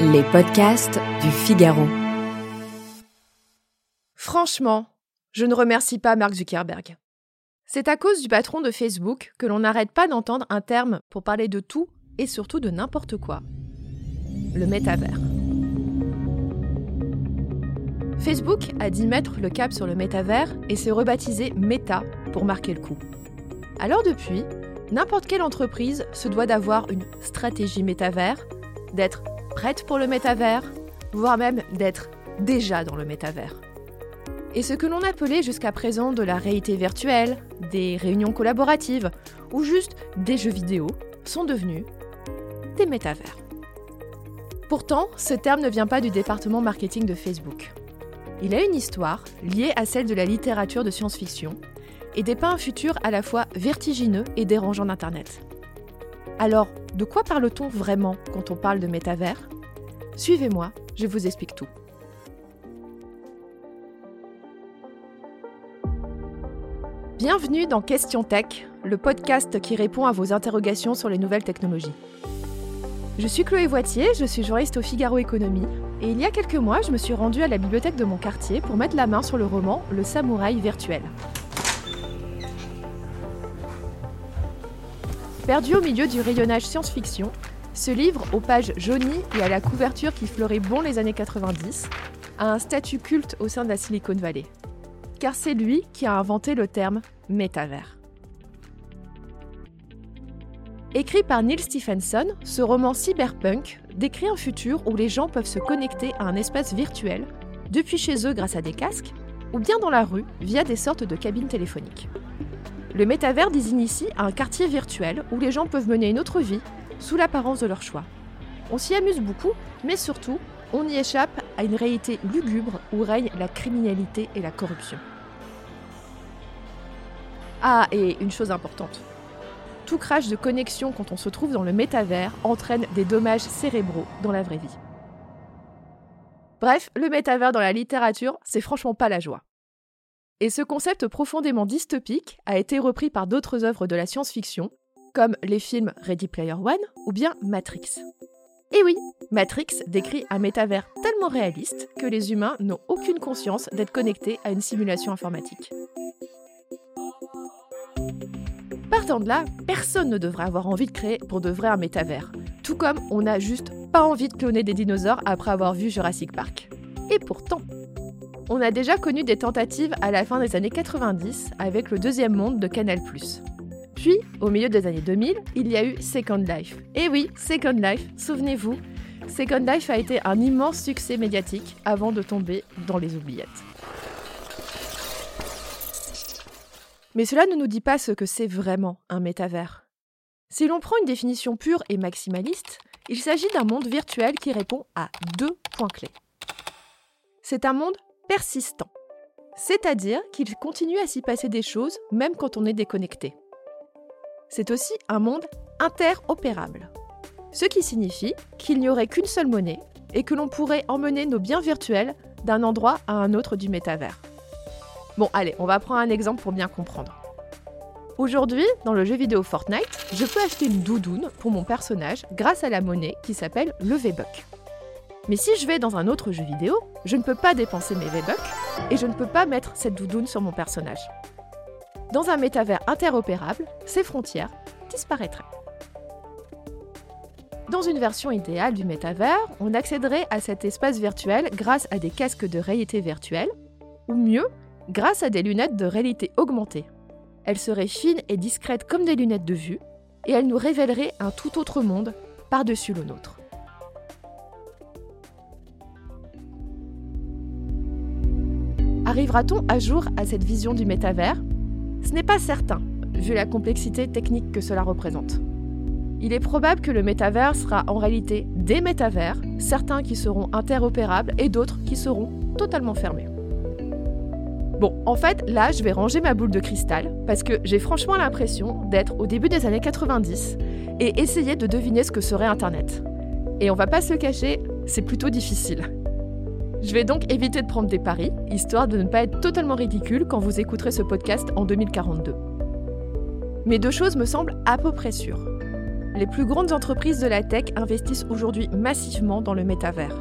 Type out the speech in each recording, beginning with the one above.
Les podcasts du Figaro. Franchement, je ne remercie pas Mark Zuckerberg. C'est à cause du patron de Facebook que l'on n'arrête pas d'entendre un terme pour parler de tout et surtout de n'importe quoi. Le métavers. Facebook a dit mettre le cap sur le métavers et s'est rebaptisé Meta pour marquer le coup. Alors depuis, n'importe quelle entreprise se doit d'avoir une stratégie métavers, d'être prête pour le métavers, voire même d'être déjà dans le métavers. Et ce que l'on appelait jusqu'à présent de la réalité virtuelle, des réunions collaboratives ou juste des jeux vidéo sont devenus des métavers. Pourtant, ce terme ne vient pas du département marketing de Facebook. Il a une histoire liée à celle de la littérature de science-fiction et dépeint un futur à la fois vertigineux et dérangeant d'Internet. Alors, de quoi parle-t-on vraiment quand on parle de métavers? Suivez-moi, je vous explique tout. Bienvenue dans Question Tech, le podcast qui répond à vos interrogations sur les nouvelles technologies. Je suis Chloé Voitier, je suis journaliste au Figaro Économie, et il y a quelques mois, je me suis rendue à la bibliothèque de mon quartier pour mettre la main sur le roman Le Samouraï virtuel. Perdu au milieu du rayonnage science-fiction, ce livre, aux pages jaunies et à la couverture qui fleurait bon les années 90, a un statut culte au sein de la Silicon Valley. Car c'est lui qui a inventé le terme métavers. Écrit par Neil Stephenson, ce roman cyberpunk décrit un futur où les gens peuvent se connecter à un espace virtuel, depuis chez eux grâce à des casques, ou bien dans la rue via des sortes de cabines téléphoniques. Le métavers désigne ici un quartier virtuel où les gens peuvent mener une autre vie, sous l'apparence de leur choix. On s'y amuse beaucoup, mais surtout, on y échappe à une réalité lugubre où règne la criminalité et la corruption. Ah, et une chose importante. Tout crash de connexion quand on se trouve dans le métavers entraîne des dommages cérébraux dans la vraie vie. Bref, le métavers dans la littérature, c'est franchement pas la joie. Et ce concept profondément dystopique a été repris par d'autres œuvres de la science-fiction, comme les films Ready Player One ou bien Matrix. Et oui, Matrix décrit un métavers tellement réaliste que les humains n'ont aucune conscience d'être connectés à une simulation informatique. Partant de là, personne ne devrait avoir envie de créer pour de vrai un métavers, tout comme on n'a juste pas envie de cloner des dinosaures après avoir vu Jurassic Park. Et pourtant, on a déjà connu des tentatives à la fin des années 90 avec le deuxième monde de Canal+. Puis, au milieu des années 2000, il y a eu Second Life. Et oui, Second Life, souvenez-vous, Second Life a été un immense succès médiatique avant de tomber dans les oubliettes. Mais cela ne nous dit pas ce que c'est vraiment un métavers. Si l'on prend une définition pure et maximaliste, il s'agit d'un monde virtuel qui répond à deux points clés. C'est un monde persistant, c'est-à-dire qu'il continue à s'y passer des choses même quand on est déconnecté. C'est aussi un monde interopérable, ce qui signifie qu'il n'y aurait qu'une seule monnaie et que l'on pourrait emmener nos biens virtuels d'un endroit à un autre du métavers. Bon, allez, on va prendre un exemple pour bien comprendre. Aujourd'hui, dans le jeu vidéo Fortnite, je peux acheter une doudoune pour mon personnage grâce à la monnaie qui s'appelle le V-Buck. Mais si je vais dans un autre jeu vidéo, je ne peux pas dépenser mes V-Bucks et je ne peux pas mettre cette doudoune sur mon personnage. Dans un métavers interopérable, ces frontières disparaîtraient. Dans une version idéale du métavers, on accéderait à cet espace virtuel grâce à des casques de réalité virtuelle, ou mieux, grâce à des lunettes de réalité augmentée. Elles seraient fines et discrètes comme des lunettes de vue, et elles nous révéleraient un tout autre monde par-dessus le nôtre. Arrivera-t-on à jour à cette vision du métavers? Ce n'est pas certain, vu la complexité technique que cela représente. Il est probable que le métavers sera en réalité des métavers, certains qui seront interopérables et d'autres qui seront totalement fermés. Bon, en fait, là, je vais ranger ma boule de cristal parce que j'ai franchement l'impression d'être au début des années 90 et essayer de deviner ce que serait Internet. Et on va pas se cacher, c'est plutôt difficile. Je vais donc éviter de prendre des paris, histoire de ne pas être totalement ridicule quand vous écouterez ce podcast en 2042. Mais deux choses me semblent à peu près sûres. Les plus grandes entreprises de la tech investissent aujourd'hui massivement dans le métavers.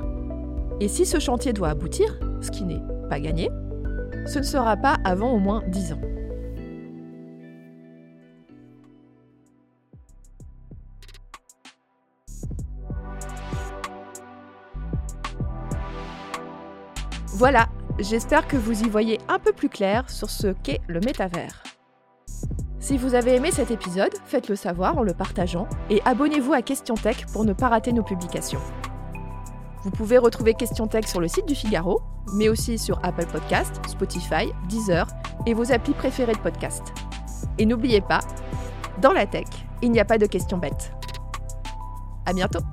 Et si ce chantier doit aboutir, ce qui n'est pas gagné, ce ne sera pas avant au moins 10 ans. Voilà, j'espère que vous y voyez un peu plus clair sur ce qu'est le métavers. Si vous avez aimé cet épisode, faites-le savoir en le partageant et abonnez-vous à Question Tech pour ne pas rater nos publications. Vous pouvez retrouver Question Tech sur le site du Figaro, mais aussi sur Apple Podcast, Spotify, Deezer et vos applis préférées de podcast. Et n'oubliez pas, dans la tech, il n'y a pas de questions bêtes. À bientôt!